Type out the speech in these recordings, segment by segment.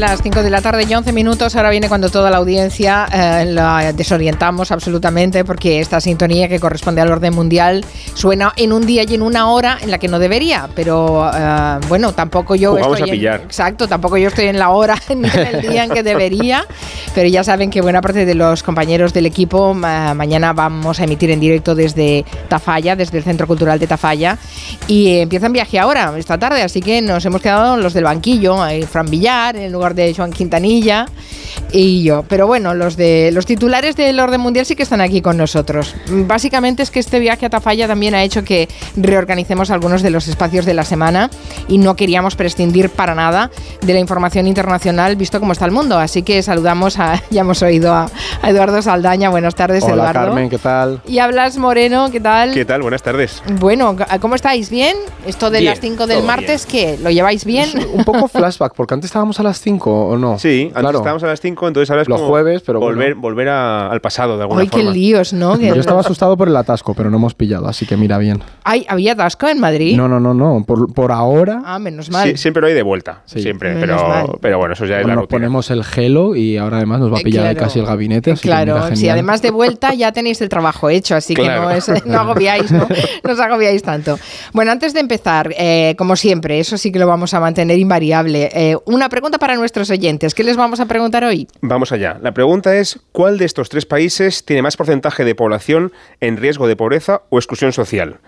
Las 5 de la tarde y 11 minutos. Ahora viene cuando toda la audiencia eh, la desorientamos absolutamente porque esta sintonía que corresponde al orden mundial suena en un día y en una hora en la que no debería. Pero eh, bueno, tampoco yo Jugamos estoy a pillar. En, exacto, tampoco yo estoy en la hora ni en el día en que debería. Pero ya saben que buena parte de los compañeros del equipo ma- mañana vamos a emitir en directo desde Tafalla, desde el Centro Cultural de Tafalla. Y empiezan viaje ahora, esta tarde, así que nos hemos quedado los del banquillo, Fran Villar, en lugar de Joan Quintanilla y yo. Pero bueno, los de los titulares del orden mundial sí que están aquí con nosotros. Básicamente es que este viaje a Tafalla también ha hecho que reorganicemos algunos de los espacios de la semana y no queríamos prescindir para nada de la información internacional visto cómo está el mundo. Así que saludamos a, ya hemos oído a, a Eduardo Saldaña. Buenas tardes, Hola Eduardo. Carmen, ¿qué tal? Y hablas Moreno, ¿qué tal? ¿Qué tal? Buenas tardes. Bueno, ¿cómo estáis? ¿Bien? ¿Esto de Bien, las 5 del martes qué? ¿Lo lleváis bien? Un poco flashback, porque antes estábamos a las 5 o no. Sí, antes claro. estábamos a las 5, entonces ahora es Los como jueves, pero volver, bueno. volver a- al pasado de alguna Ay, qué líos, ¿no? Que- Yo estaba asustado por el atasco, pero no hemos pillado, así que mira bien. Ay, ¿había atasco en Madrid? No, no, no, no. Por, por ahora Ah, menos mal. Sí, siempre lo hay de vuelta, Sí. siempre, Menos mal. pero, pero bueno, eso ya es la nos rutina. ponemos el gelo y ahora además nos va a pillar claro. casi el gabinete. Así que Claro, mira, si genial. además de vuelta ya tenéis el trabajo hecho, así Claro. que no, es- no agobiáis, ¿no? No os agobiáis tanto. Bueno, antes de empezar, eh, como siempre, eso sí que lo vamos a mantener invariable. eh, una pregunta para nuestros oyentes. ¿Qué les vamos a preguntar hoy? Vamos allá. La pregunta es, ¿cuál de estos tres países tiene más porcentaje de población en riesgo de pobreza o exclusión social?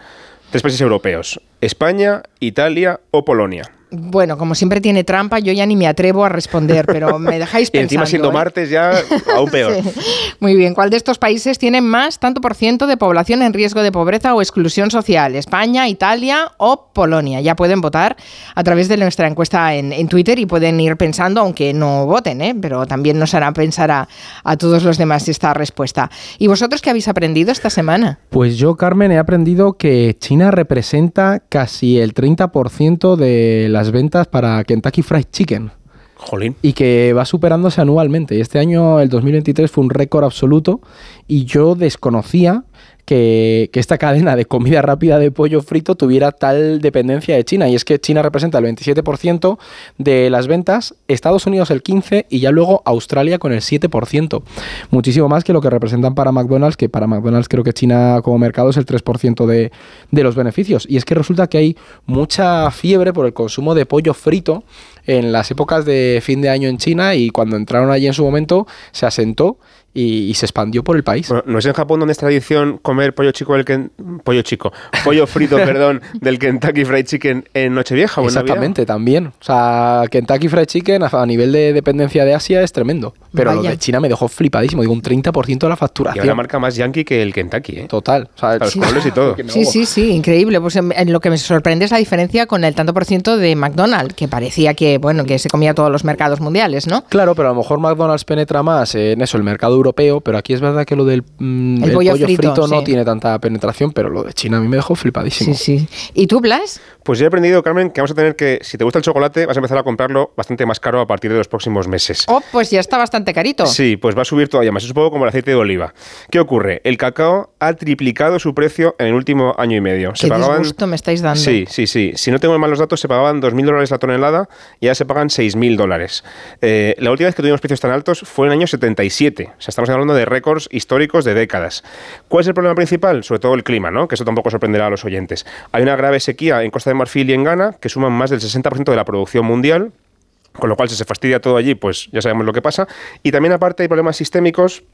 Tres países europeos, España, Italia o Polonia. Bueno, como siempre tiene trampa, yo ya ni me atrevo a responder, pero me dejáis Y pensando. encima siendo ¿eh? martes ya aún peor. Sí. Muy bien. ¿Cuál de estos países tiene más tanto por ciento de población en riesgo de pobreza o exclusión social? ¿España, Italia o Polonia? Ya pueden votar a través de nuestra encuesta en, en Twitter y pueden ir pensando, aunque no voten, ¿eh? pero también nos hará pensar a, a todos los demás esta respuesta. ¿Y vosotros qué habéis aprendido esta semana? Pues yo, Carmen, he aprendido que China representa casi el 30% de las ventas para Kentucky Fried Chicken. Jolín. y que va superándose anualmente. Y este año, el 2023, fue un récord absoluto y yo desconocía que, esta cadena de comida rápida de pollo frito tuviera tal dependencia de China. Y es que China representa el 27% de las ventas, Estados Unidos el 15% y ya luego Australia con el 7%. Muchísimo más que lo que representan para McDonald's, que para McDonald's creo que China como mercado es el 3% de, de los beneficios. Y es que resulta que hay mucha fiebre por el consumo de pollo frito en las épocas de fin de año en China y cuando entraron allí en su momento se asentó y, y se expandió por el país. Bueno, ¿No es en Japón donde es tradición comer pollo chico del Ken- pollo chico, pollo frito, perdón, del Kentucky Fried Chicken en Nochevieja o en Navidad? Exactamente, también. O sea, Kentucky Fried Chicken a, a nivel de dependencia de Asia es tremendo. Pero lo Vaya. de China me dejó flipadísimo. Digo, un 30% de la Y facturación. una marca más yankee que el Kentucky, ¿eh? Total. O sea, los colores y todo. Sí, sí, sí, increíble. Pues en, en lo que me sorprende es la diferencia con el tanto por ciento de McDonald's, que parecía que, bueno, que se comía todos los mercados mundiales, ¿no? Claro, pero a lo mejor McDonald's penetra más en eso, el mercado europeo, pero aquí es verdad que lo del mm, El el pollo pollo, frito, frito, no sí. tiene tanta penetración, pero lo de China a mí me dejó flipadísimo. Sí, sí. ¿Y tú, Blas? Pues yo he aprendido, Carmen, que vamos a tener que, si te gusta el chocolate, vas a empezar a comprarlo bastante más caro a partir de los próximos meses. Oh, pues ya está bastante carito. Sí, pues va a subir todavía más. Es un poco como el aceite de oliva. ¿Qué ocurre? El cacao ha triplicado su precio en el último año y medio. Qué disgusto me estáis dando. Sí, sí, sí. Si no tengo mal los datos, se pagaban 2.000 dólares la tonelada y ahora se pagan 6.000 dólares. Eh, la última vez que tuvimos precios tan altos fue en el año 77. O sea, estamos hablando de récords históricos de décadas. ¿Cuál es el problema principal? Sobre todo el clima, ¿no? Que eso tampoco sorprenderá a los oyentes. Hay una grave sequía en Costa de Marfil y en Ghana que suman más del 60% de la producción mundial. Con lo cual, si se fastidia todo allí, pues ya sabemos lo que pasa. Y también, aparte, hay problemas sistémicos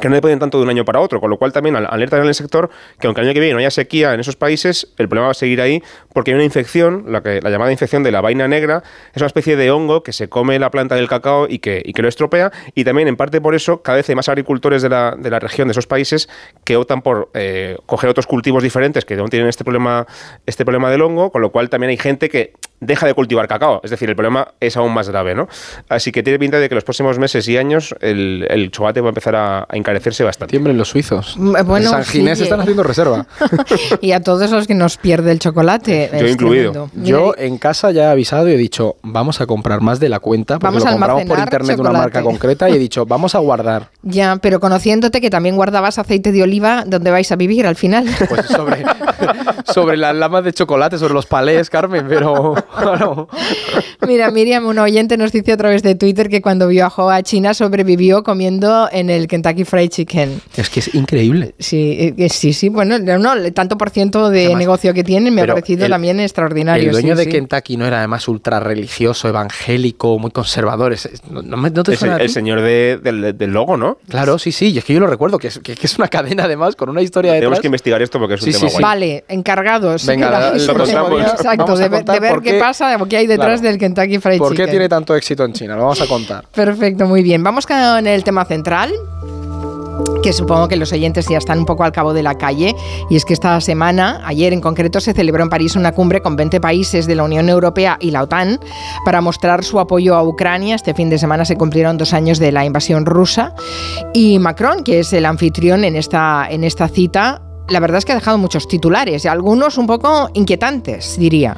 que no dependen tanto de un año para otro, con lo cual también al- alerta en el sector que aunque el año que viene no haya sequía en esos países, el problema va a seguir ahí porque hay una infección, la, que, la llamada infección de la vaina negra, es una especie de hongo que se come la planta del cacao y que, y que lo estropea, y también en parte por eso cada vez hay más agricultores de la, de la región, de esos países, que optan por eh, coger otros cultivos diferentes que no tienen este problema, este problema del hongo, con lo cual también hay gente que deja de cultivar cacao, es decir, el problema es aún más grave, ¿no? Así que tiene pinta de que los próximos meses y años el, el chocolate va a empezar a, a encarecerse bastante. Tiemblen los suizos. Mm, bueno, en San Ginés sí. están haciendo reserva. y a todos los que nos pierde el chocolate. Yo incluido. tremendo. Yo en casa ya he avisado y he dicho, vamos a comprar más de la cuenta, porque Vamos a lo compramos por internet de una marca concreta y he dicho, vamos a guardar. Ya, pero conociéndote que también guardabas aceite de oliva, ¿dónde vais a vivir al final? Pues sobre, sobre las lamas de chocolate, sobre los palés, Carmen, pero Mira, Miriam, un oyente nos dice a través de Twitter que cuando viajó a China sobrevivió comiendo en el Kentucky Fried Chicken. Es que es increíble. Sí, eh, sí, sí. Bueno, no, el tanto por ciento de negocio que tienen me ha parecido también extraordinario. El dueño de Kentucky no era además ultra religioso, evangélico, muy conservador. no, te es el, señor del, logo, ¿no? Claro, sí, sí. Y es que yo lo recuerdo, que es, que, es una cadena además con una historia de. Tenemos que investigar esto porque es un tema guay. Vale, encargados. Venga, lo contamos. Exacto, de, ver qué pasa, qué hay detrás del Kentucky Fried Chicken. ¿Por qué tiene tanto éxito en China? Lo vamos a contar. Perfecto, muy bien. Vamos con el tema central que supongo que los oyentes ya están un poco al cabo de la calle, y es que esta semana, ayer en concreto, se celebró en París una cumbre con 20 países de la Unión Europea y la OTAN para mostrar su apoyo a Ucrania. Este fin de semana se cumplieron dos años de la invasión rusa y Macron, que es el anfitrión en esta, en esta cita, la verdad es que ha dejado muchos titulares, y algunos un poco inquietantes, diría.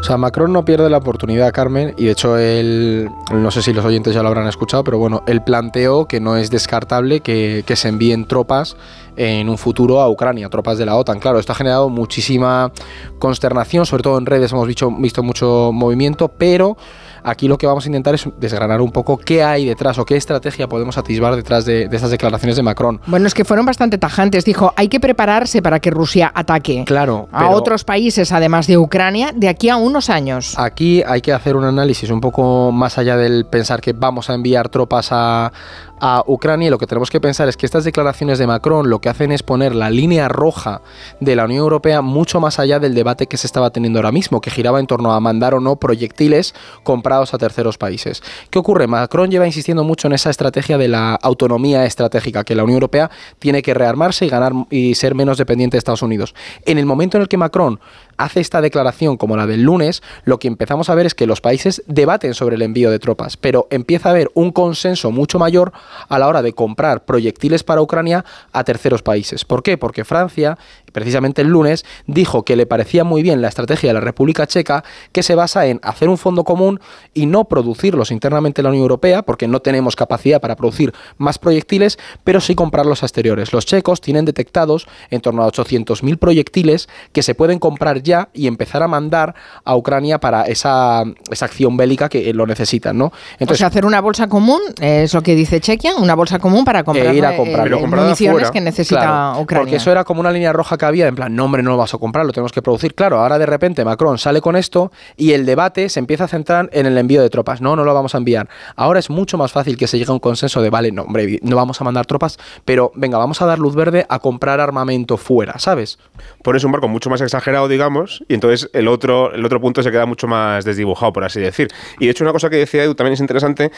O sea, Macron no pierde la oportunidad, Carmen, y de hecho él, no sé si los oyentes ya lo habrán escuchado, pero bueno, él planteó que no es descartable que, se envíen tropas en un futuro a Ucrania, tropas de la OTAN. Claro, esto ha generado muchísima consternación, sobre todo en redes hemos visto, visto mucho movimiento, pero Aquí lo que vamos a intentar es desgranar un poco qué hay detrás o qué estrategia podemos atisbar detrás de, estas declaraciones de Macron. Bueno, es que fueron bastante tajantes. Dijo, hay que prepararse para que Rusia ataque claro, a otros países, además de Ucrania, de aquí a unos años. Aquí hay que hacer un análisis un poco más allá del pensar que vamos a enviar tropas a, a Ucrania lo que tenemos que pensar es que estas declaraciones de Macron lo que hacen es poner la línea roja de la Unión Europea mucho más allá del debate que se estaba teniendo ahora mismo, que giraba en torno a mandar o no proyectiles comprados a terceros países. ¿Qué ocurre? Macron lleva insistiendo mucho en esa estrategia de la autonomía estratégica, que la Unión Europea tiene que rearmarse y ganar y ser menos dependiente de Estados Unidos. En el momento en el que Macron hace esta declaración como la del lunes, lo que empezamos a ver es que los países debaten sobre el envío de tropas, pero empieza a haber un consenso mucho mayor a la hora de comprar proyectiles para Ucrania a terceros países. ¿Por qué? Porque Francia, precisamente el lunes, dijo que le parecía muy bien la estrategia de la República Checa, que se basa en hacer un fondo común y no producirlos internamente en la Unión Europea, porque no tenemos capacidad para producir más proyectiles, pero sí comprarlos a exteriores. Los checos tienen detectados en torno a 800.000 proyectiles que se pueden comprar ya y empezar a mandar a Ucrania para esa, esa acción bélica que lo necesitan, ¿no? Entonces, hacer una bolsa común, es lo que dice Chequia, una bolsa común para comprar, e ir a comprar. Eh, municiones que necesita Ucrania. Porque eso era como una línea roja había, en plan, no hombre, no lo vas a comprar, lo tenemos que producir. Claro, ahora de repente Macron sale con esto y el debate se empieza a centrar en el envío de tropas. No, no lo vamos a enviar. Ahora es mucho más fácil que se llegue a un consenso de, vale, no, hombre, no vamos a mandar tropas, pero venga, vamos a dar luz verde a comprar armamento fuera, ¿sabes? Por eso un barco mucho más exagerado, digamos, y entonces el otro, el otro punto se queda mucho más desdibujado, por así decir. Y de hecho una cosa que decía Edu también es interesante,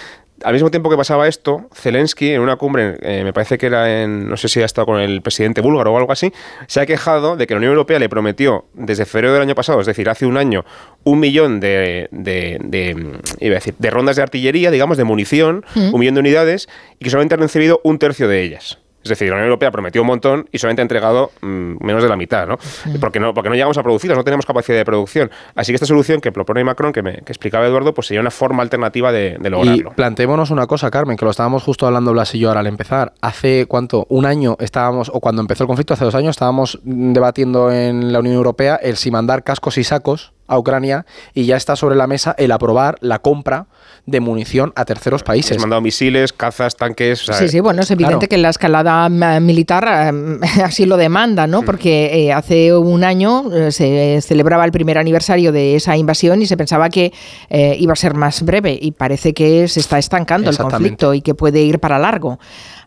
al mismo tiempo que pasaba esto, Zelensky en una cumbre, eh, me parece que era en, no sé si ha estado con el presidente búlgaro o algo así, se ha quejado de que la Unión Europea le prometió desde febrero del año pasado, es decir, hace un año, un millón de, de, iba a decir, de rondas de artillería, digamos, de munición, mm. un millón de unidades, y que solamente han recibido un tercio de ellas. Es decir, la Unión Europea prometió un montón y solamente ha entregado mm, menos de la mitad, ¿no? Porque ¿no? Porque no llegamos a producirlas, no tenemos capacidad de producción. Así que esta solución que propone Macron, que, me, explicaba Eduardo, pues sería una forma alternativa de, lograrlo. Y planteémonos una cosa, Carmen, que lo estábamos justo hablando Blas y yo ahora al empezar. Hace, ¿cuánto? Un año estábamos, o cuando empezó el conflicto, hace dos años, estábamos debatiendo en la Unión Europea el si mandar cascos y sacos a Ucrania y ya está sobre la mesa el aprobar la compra de munición a terceros países. Han mandado misiles, cazas, tanques. sí, sí, bueno, es evidente que la escalada militar eh, así lo demanda, ¿no? Mm. Porque eh, hace un año eh, se celebraba el primer aniversario de esa invasión y se pensaba que iba a ser más breve y parece que se está estancando el conflicto y que puede ir para largo.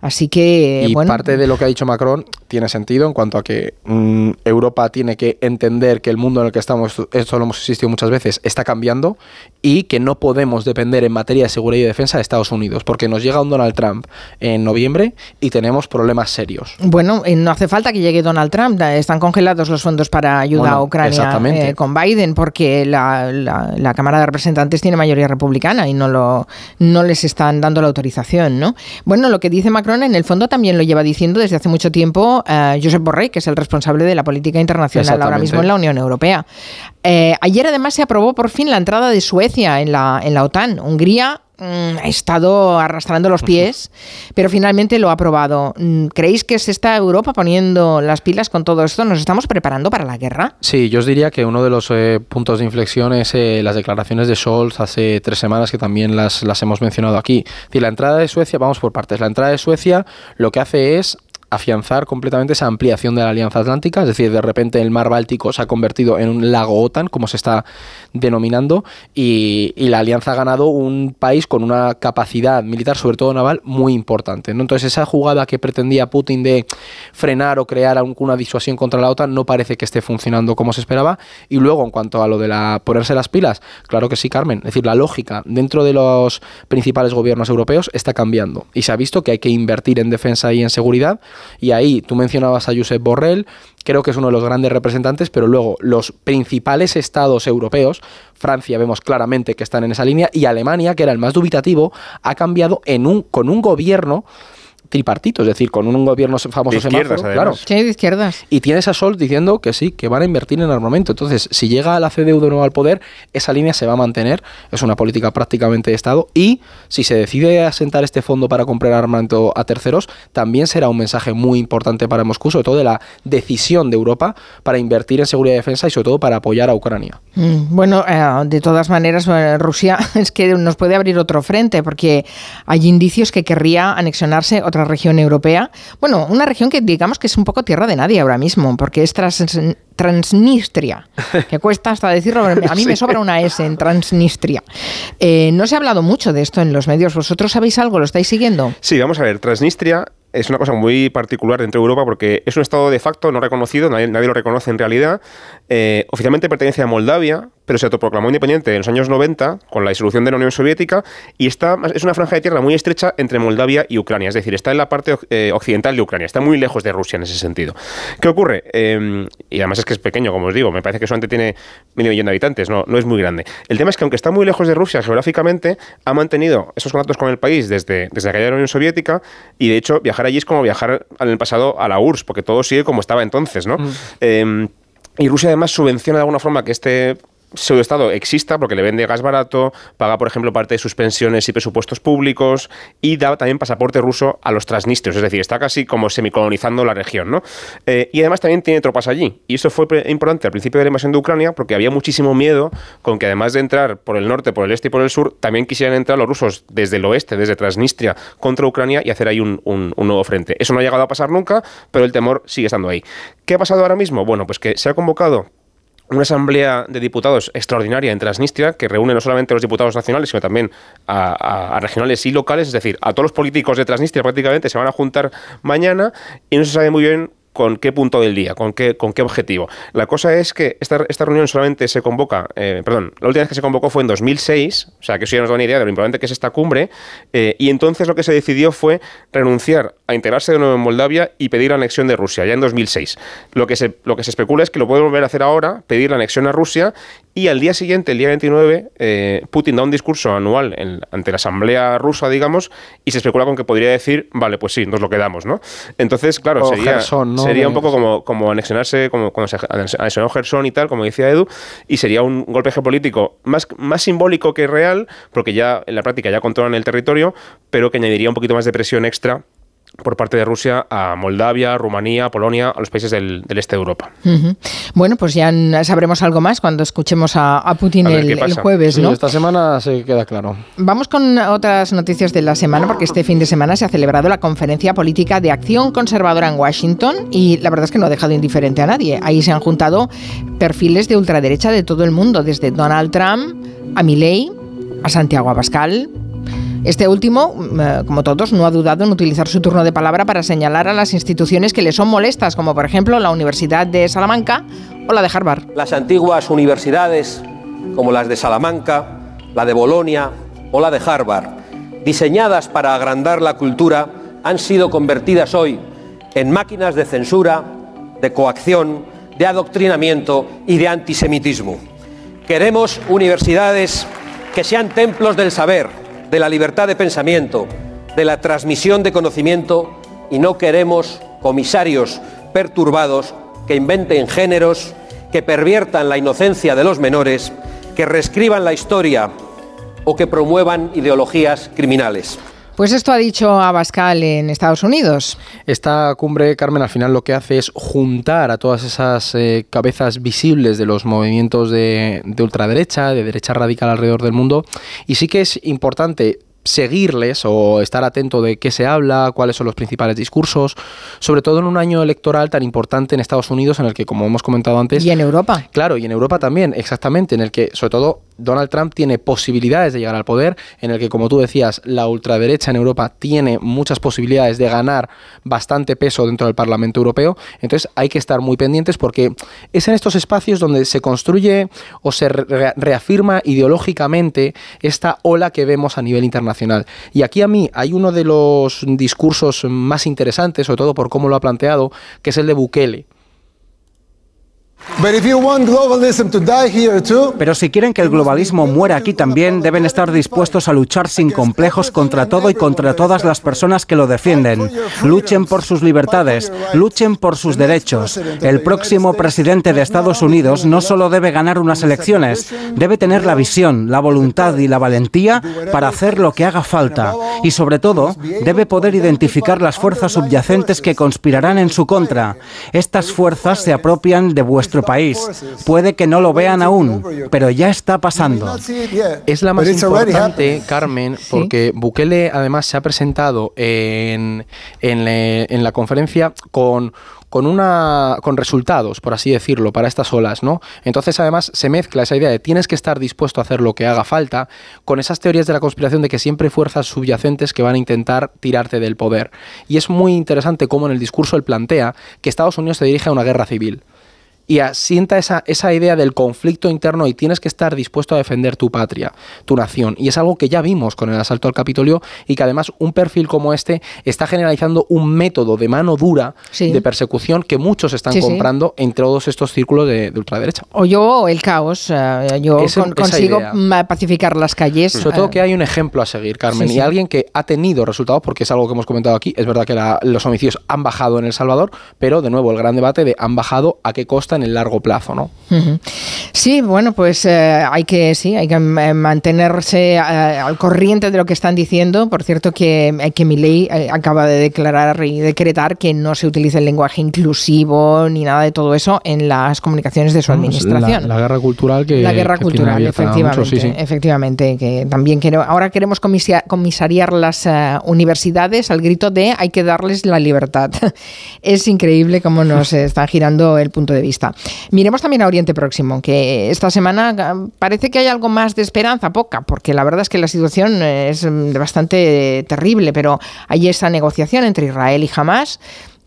Así que, y parte de lo que ha dicho Macron tiene sentido en cuanto a que mm, Europa tiene que entender que el mundo en el que estamos, esto lo hemos insistido muchas veces, está cambiando y que no podemos depender en materia de seguridad y defensa de Estados Unidos, porque nos llega un Donald Trump en noviembre y tenemos problemas serios. Bueno, eh, no hace falta que llegue Donald Trump, están congelados los fondos para ayuda a Ucrania eh, con Biden, porque la, la, Cámara de Representantes tiene mayoría republicana y no, lo, no les están dando la autorización, ¿no? Bueno, lo que dice Macron en el fondo también lo lleva diciendo desde hace mucho tiempo uh, Josep Borrell, que es el responsable de la política internacional ahora mismo en la Unión Europea. Eh, ayer además se aprobó por fin la entrada de Suecia en la, en la OTAN. Hungría mm, ha estado arrastrando los pies, pero finalmente lo ha aprobado. Mm, ¿Creéis que se está Europa poniendo las pilas con todo esto? ¿Nos estamos preparando para la guerra? Sí, yo os diría que uno de los eh, puntos de inflexión es eh, las declaraciones de Scholz hace tres semanas, que también las, las hemos mencionado aquí. Es decir, la entrada de Suecia, vamos por partes, la entrada de Suecia lo que hace es afianzar completamente esa ampliación de la Alianza Atlántica, es decir, de repente el mar Báltico se ha convertido en un lago OTAN, como se está denominando, y, la Alianza ha ganado un país con una capacidad militar, sobre todo naval, muy importante. Entonces, esa jugada que pretendía Putin de frenar o crear alguna disuasión contra la OTAN no parece que esté funcionando como se esperaba. Y luego, en cuanto a lo de la ponerse las pilas, claro que sí, Carmen. Es decir, la lógica dentro de los principales gobiernos europeos está cambiando. Y se ha visto que hay que invertir en defensa y en seguridad y ahí tú mencionabas a Josep Borrell, creo que es uno de los grandes representantes, pero luego los principales estados europeos, Francia vemos claramente que están en esa línea, y Alemania, que era el más dubitativo, ha cambiado en un, con un gobierno tripartito, es decir, con un gobierno famoso de izquierdas, claro. Sí, de izquierdas. Y tienes a Sol diciendo que sí, que van a invertir en armamento. Entonces, si llega la CDU de nuevo al poder, esa línea se va a mantener, es una política prácticamente de Estado, y si se decide asentar este fondo para comprar armamento a terceros, también será un mensaje muy importante para Moscú, sobre todo de la decisión de Europa para invertir en seguridad y defensa y sobre todo para apoyar a Ucrania. Mm, bueno, eh, de todas maneras, eh, Rusia es que nos puede abrir otro frente, porque hay indicios que querría anexionarse otra región europea. Bueno, una región que digamos que es un poco tierra de nadie ahora mismo, porque es Transnistria, que cuesta hasta decirlo, a mí me sobra una S en Transnistria. Eh, no se ha hablado mucho de esto en los medios, ¿vosotros sabéis algo? ¿Lo estáis siguiendo? Sí, vamos a ver, Transnistria es una cosa muy particular dentro de Europa porque es un estado de facto no reconocido, nadie, lo reconoce en realidad. Eh, oficialmente pertenece a Moldavia, pero se autoproclamó independiente en los años 90 con la disolución de la Unión Soviética y está, es una franja de tierra muy estrecha entre Moldavia y Ucrania, es decir, está en la parte eh, occidental de Ucrania, está muy lejos de Rusia en ese sentido. ¿Qué ocurre? Em, y además es que es pequeño, como os digo, me parece que solamente tiene medio millón de habitantes, no, no es muy grande. El tema es que aunque está muy lejos de Rusia geográficamente, ha mantenido esos contactos con el país desde, desde la caída de la Unión Soviética y de hecho viajar allí es como viajar en el pasado a la URSS, porque todo sigue como estaba entonces, ¿no? Mm. Em, y Rusia además subvenciona de alguna forma que este estado exista porque le vende gas barato, paga, por ejemplo, parte de sus pensiones y presupuestos públicos y da también pasaporte ruso a los transnistrios, es decir, está casi como semicolonizando la región, ¿no? Eh, y además también tiene tropas allí. Y eso fue importante al principio de la invasión de Ucrania porque había muchísimo miedo con que además de entrar por el norte, por el este y por el sur, también quisieran entrar los rusos desde el oeste, desde Transnistria, contra Ucrania y hacer ahí un nuevo frente. Eso no ha llegado a pasar nunca, pero el temor sigue estando ahí. ¿Qué ha pasado ahora mismo? Bueno, pues que se ha convocado una asamblea de diputados extraordinaria en Transnistria que reúne no solamente los diputados nacionales, sino también a, regionales y locales, es decir, a todos los políticos de Transnistria prácticamente se van a juntar mañana y no se sabe muy bien con qué punto del día, con qué, con qué objetivo. La cosa es que esta, esta reunión solamente se convoca, eh, perdón, la última vez que se convocó fue en 2006, o sea que eso ya nos da una idea de lo importante que es esta cumbre, eh, y entonces lo que se decidió fue renunciar a integrarse de nuevo en Moldavia y pedir la anexión de Rusia, ya en 2006. Lo que se, lo que se especula es que lo puede volver a hacer ahora, pedir la anexión a Rusia, y al día siguiente, el día 29, eh, Putin da un discurso anual ante la Asamblea rusa, digamos, y se especula con que podría decir, vale, pues sí, nos lo quedamos, ¿no? Entonces, claro, sería, sería un poco como, como anexionarse, como cuando se anexionó Gerson y tal, como decía Edu, y sería un golpe geopolítico más, más simbólico que real, porque ya en la práctica ya controlan el territorio, pero que añadiría un poquito más de presión extra por parte de Rusia a Moldavia, Rumanía, Polonia, a los países del, este de Europa. Bueno, pues ya sabremos algo más cuando escuchemos a, Putin el, jueves, ¿no? esta semana se queda claro. Vamos con otras noticias de la semana, porque este fin de semana se ha celebrado la conferencia política de acción conservadora en Washington y la verdad es que no ha dejado indiferente a nadie. Ahí se han juntado perfiles de ultraderecha de todo el mundo, desde Donald Trump a Milley, a Santiago Abascal, este último, eh, como todos, no ha dudado en utilizar su turno de palabra para señalar a las instituciones que le son molestas, como por ejemplo la Universidad de Salamanca o la de Harvard. Las antiguas universidades, como las de Salamanca, la de Bolonia o la de Harvard, diseñadas para agrandar la cultura, han sido convertidas hoy en máquinas de censura, de coacción, de adoctrinamiento y de antisemitismo. Queremos universidades que sean templos del saber de la libertad de pensamiento, de la transmisión de conocimiento y no queremos comisarios perturbados que inventen géneros, que perviertan la inocencia de los menores, que reescriban la historia o que promuevan ideologías criminales. Pues esto ha dicho Abascal en Estados Unidos. Esta cumbre, Carmen, al final lo que hace es juntar a todas esas eh, cabezas visibles de los movimientos de, de ultraderecha, de derecha radical alrededor del mundo. Y sí que es importante seguirles o estar atento de qué se habla, cuáles son los principales discursos, sobre todo en un año electoral tan importante en Estados Unidos en el que, como hemos comentado antes... Y en Europa. Claro, y en Europa también, exactamente, en el que, sobre todo, Donald Trump tiene posibilidades de llegar al poder, en el que, como tú decías, la ultraderecha en Europa tiene muchas posibilidades de ganar bastante peso dentro del Parlamento Europeo. Entonces hay que estar muy pendientes porque es en estos espacios donde se construye o se reafirma ideológicamente esta ola que vemos a nivel internacional. Y aquí a mí hay uno de los discursos más interesantes, sobre todo por cómo lo ha planteado, que es el de Bukele pero si quieren que el globalismo muera aquí también, deben estar dispuestos a luchar sin complejos contra todo y contra todas las personas que lo defienden. Luchen por sus libertades, luchen por sus derechos. El próximo presidente de Estados Unidos no solo debe ganar unas elecciones, debe tener la visión, la voluntad y la valentía para hacer lo que haga falta. Y sobre todo, debe poder identificar las fuerzas subyacentes que conspirarán en su contra. Estas fuerzas se apropian de vuestro país. Puede que no lo vean aún, pero ya está pasando. Es la más importante, Carmen, porque Bukele además se ha presentado en, en, la conferencia con con una con resultados, por así decirlo, para estas olas, ¿no? Entonces, además se mezcla esa idea de tienes que estar dispuesto a hacer lo que haga falta con esas teorías de la conspiración de que siempre hay fuerzas subyacentes que van a intentar tirarte del poder. Y es muy interesante cómo en el discurso él plantea que Estados Unidos se dirige a una guerra civil y asienta esa, esa idea del conflicto interno y tienes que estar dispuesto a defender tu patria, tu nación. Y es algo que ya vimos con el asalto al Capitolio y que además un perfil como este está generalizando un método de mano dura de persecución que muchos están comprando en todos estos círculos de, ultraderecha. O yo el caos, eh, yo consigo pacificar las calles. Sobre todo que hay un ejemplo a seguir, Carmen, y alguien que ha tenido resultados, porque es algo que hemos comentado aquí, es verdad que los homicidios han bajado en El Salvador, pero de nuevo el gran debate de han bajado a qué costa en el largo plazo, ¿no? Sí, bueno, pues eh, hay que sí, hay que eh, mantenerse eh, al corriente de lo que están diciendo. Por cierto, que, que mi ley acaba de declarar y decretar que no se utilice el lenguaje inclusivo ni nada de todo eso en las comunicaciones de su administración. La, guerra cultural que la guerra cultural, efectivamente, efectivamente, que también ahora queremos comisariar las universidades al grito de hay que darles la libertad. es increíble cómo nos está girando el punto de vista. Miremos también a Oriente Próximo, que esta semana ah, parece que hay algo más de esperanza, poca, porque la verdad es que la situación es mm, bastante terrible, pero hay esa negociación entre Israel y Hamas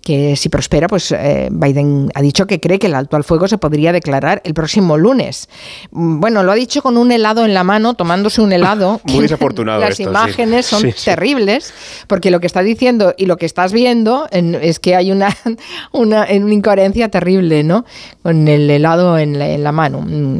que si prospera, pues eh, Biden ha dicho que cree que el alto al fuego se podría declarar el próximo lunes. Mm, bueno, lo ha dicho con un helado en la mano, tomándose un helado. Muy desafortunado. Las imágenes son terribles, porque lo que está diciendo y lo que estás viendo es que hay una, una, incoherencia terrible, ¿no? Con el helado en la, mano. Mm,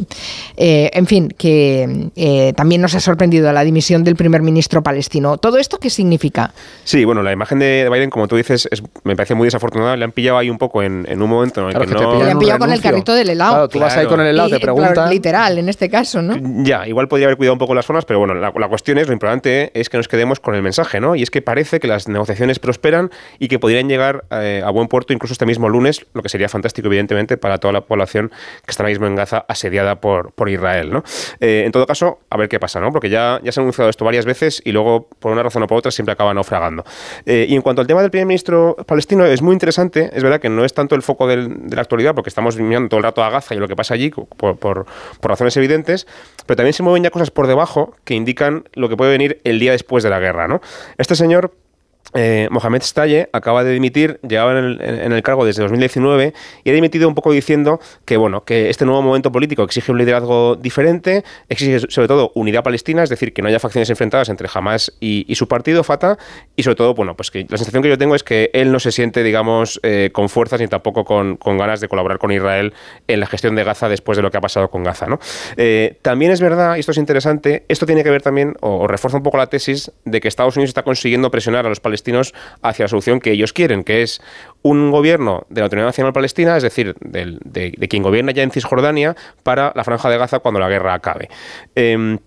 eh, en fin, que eh, también nos ha sorprendido la dimisión del primer ministro palestino. ¿Todo esto qué significa? Sí, bueno, la imagen de Biden, como tú dices, me parece muy desafortunada afortunado le han pillado ahí un poco en, un momento en el que, no... Le han pillado con el carrito del helado. Claro, tú vas ahí con el helado, te preguntan... Literal, en este caso, ¿no? Ya, igual podría haber cuidado un poco las zonas, pero bueno, la, cuestión es, lo importante es que nos quedemos con el mensaje, ¿no? Y es que parece que las negociaciones prosperan y que podrían llegar eh, a buen puerto incluso este mismo lunes, lo que sería fantástico, evidentemente, para toda la población que está ahora mismo en Gaza asediada por, por Israel, ¿no? Eh, en todo caso, a ver qué pasa, ¿no? Porque ya, ya se ha anunciado esto varias veces y luego, por una razón o por otra, siempre acaba naufragando. Eh, y en cuanto al tema del primer ministro palestino, es muy interesante, es verdad que no es tanto el foco de la actualidad, porque estamos mirando todo el rato a Gaza y lo que pasa allí por, por, razones evidentes, pero también se mueven ya cosas por debajo que indican lo que puede venir el día después de la guerra. ¿no? Este señor eh, Mohamed Staye acaba de dimitir, llegaba en el, cargo desde 2019 y ha dimitido un poco diciendo que bueno que este nuevo momento político exige un liderazgo diferente, exige sobre todo unidad palestina, es decir, que no haya facciones enfrentadas entre Hamas y, su partido Fatah y sobre todo bueno pues que la sensación que yo tengo es que él no se siente digamos eh, con fuerzas ni tampoco con, ganas de colaborar con Israel en la gestión de Gaza después de lo que ha pasado con Gaza. ¿no? Eh, también es verdad y esto es interesante, esto tiene que ver también o refuerza un poco la tesis de que Estados Unidos está consiguiendo presionar a los palestinos hacia la solución que ellos quieren, que es un gobierno de la Autoridad Nacional Palestina, es decir, de, quien gobierna ya en Cisjordania, para la Franja de Gaza cuando la guerra acabe. Em,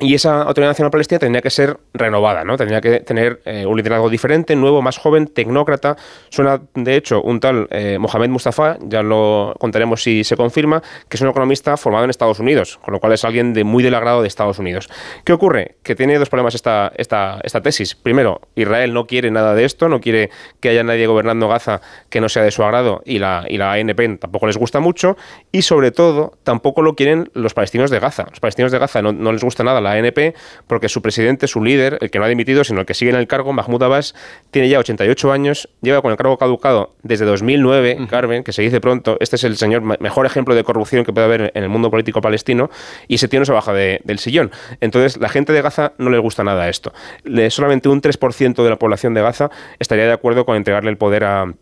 y esa Autoridad Nacional Palestina tendría que ser renovada, ¿no? Tendría que tener eh, un liderazgo diferente, nuevo, más joven, tecnócrata. Suena, de hecho, un tal eh, Mohamed Mustafa, ya lo contaremos si se confirma, que es un economista formado en Estados Unidos, con lo cual es alguien de muy del agrado de Estados Unidos. ¿Qué ocurre? Que tiene dos problemas esta, tesis. Primero, Israel no quiere nada de esto, no quiere que haya nadie gobernando Gaza que no sea de su agrado y la, y la ANP tampoco les gusta mucho. Y sobre todo, tampoco lo quieren los palestinos de Gaza. Los palestinos de Gaza no, les gusta nada ANP porque su presidente, su líder, el que no ha dimitido, sino el que sigue en el cargo, Mahmoud Abbas, tiene ya 88 años, lleva con el cargo caducado desde 2009, Carmen, que se dice pronto, este es el señor mejor ejemplo de corrupción que puede haber en el mundo político palestino, y ese tío no se baja del sillón. Entonces, la gente de Gaza no le gusta nada esto. solamente un 3% de la población de Gaza estaría de acuerdo con entregarle el poder a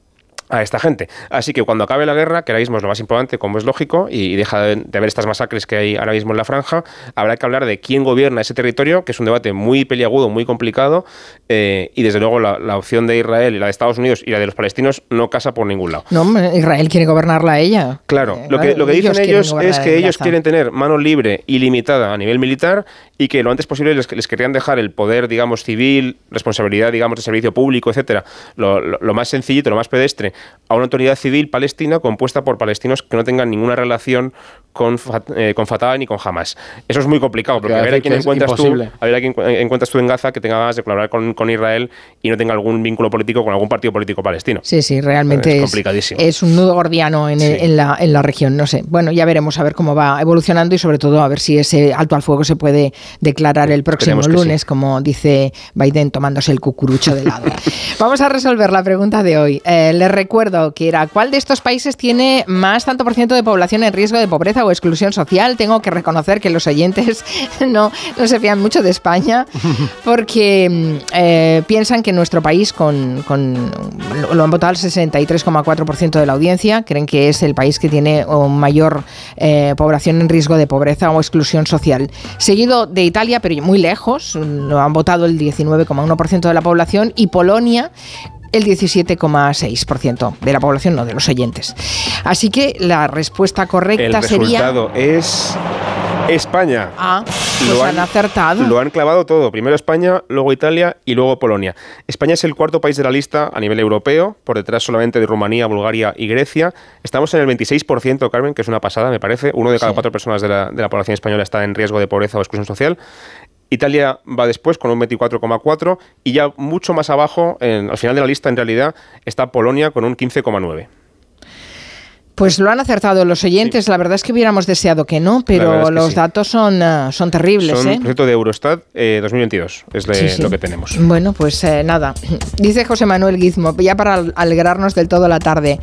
a esta gente. Así que cuando acabe la guerra, que ahora mismo es lo más importante, como es lógico, y deja de, haber estas masacres que hay ahora mismo en la franja, habrá que hablar de quién gobierna ese territorio, que es un debate muy peliagudo, muy complicado, eh, y desde luego la, opción de Israel y la de Estados Unidos y la de los palestinos no casa por ningún lado. No, Israel quiere gobernarla a ella. Claro, lo, que, lo que dicen ellos es que ellos quieren tener mano libre y limitada a nivel militar y que lo antes posible les, les querían dejar el poder, digamos, civil, responsabilidad, digamos, de servicio público, etcétera, lo, lo más sencillito, lo más pedestre, a una autoridad civil palestina compuesta por palestinos que no tengan ninguna relación con, eh, con Fatah ni con Hamas. Eso es muy complicado, porque a ver a quién encuentras tú, a ver a quién encuentras tú en Gaza que tenga ganas de colaborar con, con, Israel y no tenga algún vínculo político con algún partido político palestino. Sí, sí, realmente es, complicadísimo. es un nudo gordiano en, en, la, en la región, no sé. Bueno, ya veremos a ver cómo va evolucionando y sobre todo a ver si ese alto al fuego se puede declarar el próximo lunes, como dice Biden tomándose el cucurucho de lado. Vamos a resolver la pregunta de hoy. Eh, les recuerdo que era, ¿cuál de estos países tiene más tanto por ciento de población en riesgo de pobreza o exclusión social? Tengo que reconocer que los oyentes no, no se fían mucho de España porque mm, eh, piensan que nuestro país, con, con lo han votado el 63,4% de la audiencia, creen que es el país que tiene mayor eh, población en riesgo de pobreza o exclusión social. Seguido de Italia, pero muy lejos, lo han votado el 19,1% de la población, y Polonia el 17,6% de la población, no de los oyentes. Así que la respuesta correcta el sería. es España. Ah, pues lo han, acertado. Lo han clavado todo. Primero España, luego Italia y luego Polonia. España es el cuarto país de la lista a nivel europeo, por detrás solamente de Rumanía, Bulgaria y Grecia. Estamos en el 26%, Carmen, que es una pasada, me parece. Uno de cada cuatro personas de la, de la población española está en riesgo de pobreza o exclusión social. Italia va después con un 24,4 y ya mucho más abajo, en, al final de la lista en realidad, está Polonia con un 15,9. Pues lo han acertado los oyentes. La verdad es que hubiéramos deseado que no, pero los datos son, uh, son terribles. Son ¿eh? de Eurostat eh, 2022, es lo que tenemos. Bueno, pues eh, nada. Dice José Manuel Guizmo, ya para alegrarnos del todo la tarde.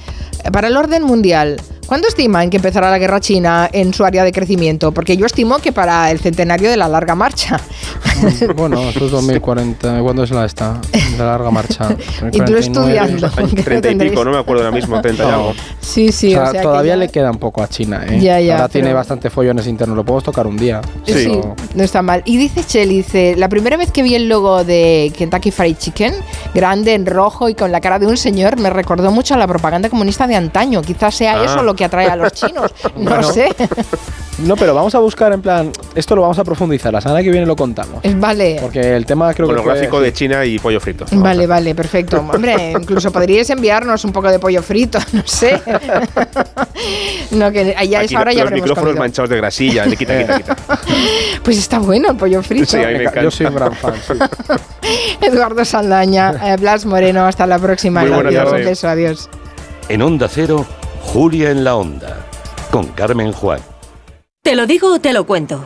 Para el orden mundial, ¿Cuándo estiman que empezará la guerra china en su área de crecimiento? Porque yo estimo que para el centenario de la larga marcha. Bueno, eso es 2040. ¿Cuándo es la esta? La larga marcha. y tú estudiando. 30 y pico, no me acuerdo ahora mismo, 30 y algo. Sí, sí. O sea, todavía le queda un poco a China. ¿eh? Ya, ya, Ahora tiene bastante follones internos. Lo podemos tocar un día. Sí, no está mal. Y dice Cheli, dice, la primera vez que vi el logo de Kentucky Fried Chicken, grande, en rojo y con la cara de un señor, me recordó mucho a la propaganda comunista de antaño. Quizás sea ah. eso lo que atrae a los chinos. No sé. No, pero vamos a buscar en plan, esto lo vamos a profundizar, la semana que viene lo contamos. Vale. Porque el tema creo Con que... el gráfico de China y pollo frito. Vale, vale, perfecto. Hombre, incluso podríais enviarnos un poco de pollo frito, no sé. no, que ya es ahora ya Los micrófonos manchados de grasilla, quita, quita, quita. Pues está bueno el pollo frito. Sí, a mí me encanta. Yo soy un gran fan, sí. Eduardo Saldaña, eh, Blas Moreno, hasta la próxima. Muy buenas adiós, tardes. beso, adiós. En Onda Cero, Julia en la Onda, con Carmen Juan. ¿Te lo digo o te lo cuento?